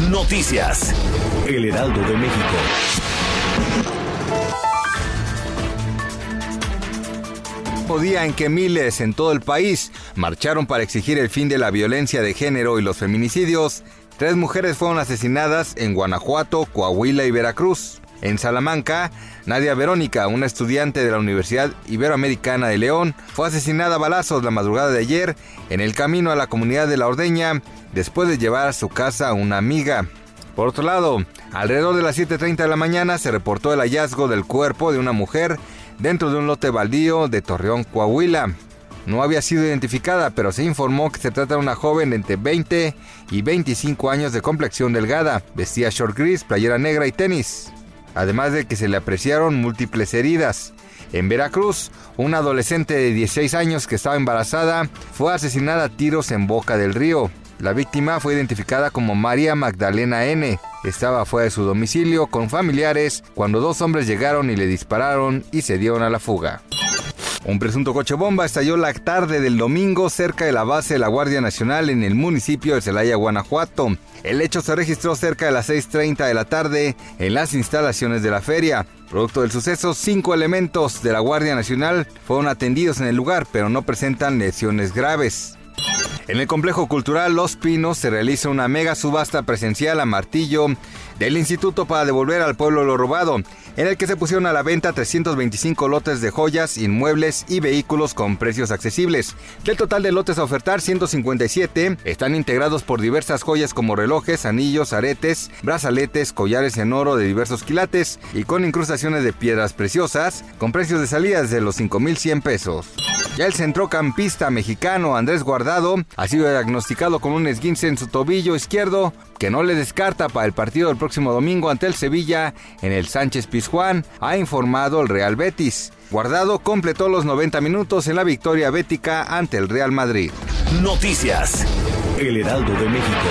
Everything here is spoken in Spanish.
Noticias. El Heraldo de México. día en que miles en todo el país marcharon para exigir el fin de la violencia de género y los feminicidios, tres mujeres fueron asesinadas en Guanajuato, Coahuila y Veracruz. En Salamanca, Nadia Verónica, una estudiante de la Universidad Iberoamericana de León, fue asesinada a balazos la madrugada de ayer en el camino a la comunidad de La Ordeña después de llevar a su casa a una amiga. Por otro lado, alrededor de las 7.30 de la mañana se reportó el hallazgo del cuerpo de una mujer dentro de un lote baldío de Torreón, Coahuila. No había sido identificada, pero se informó que se trata de una joven entre 20 y 25 años de complexión delgada. Vestía short gris, playera negra y tenis. Además de que se le apreciaron múltiples heridas. En Veracruz, una adolescente de 16 años que estaba embarazada fue asesinada a tiros en Boca del Río. La víctima fue identificada como María Magdalena N. Estaba fuera de su domicilio con familiares cuando dos hombres llegaron y le dispararon y se dieron a la fuga. Un presunto coche bomba estalló la tarde del domingo cerca de la base de la Guardia Nacional en el municipio de Celaya, Guanajuato. El hecho se registró cerca de las 6.30 de la tarde en las instalaciones de la feria. Producto del suceso, cinco elementos de la Guardia Nacional fueron atendidos en el lugar, pero no presentan lesiones graves. En el complejo cultural Los Pinos se realiza una mega subasta presencial a martillo del instituto para devolver al pueblo lo robado, en el que se pusieron a la venta 325 lotes de joyas, inmuebles y vehículos con precios accesibles. Del total de lotes a ofertar, 157 están integrados por diversas joyas como relojes, anillos, aretes, brazaletes, collares en oro de diversos quilates y con incrustaciones de piedras preciosas, con precios de salida desde los 5.100 pesos. Ya el centrocampista mexicano Andrés Guardado ha sido diagnosticado con un esguince en su tobillo izquierdo que no le descarta para el partido del próximo domingo ante el Sevilla en el Sánchez Pizjuán, ha informado el Real Betis. Guardado completó los 90 minutos en la victoria bética ante el Real Madrid. Noticias. El Heraldo de México.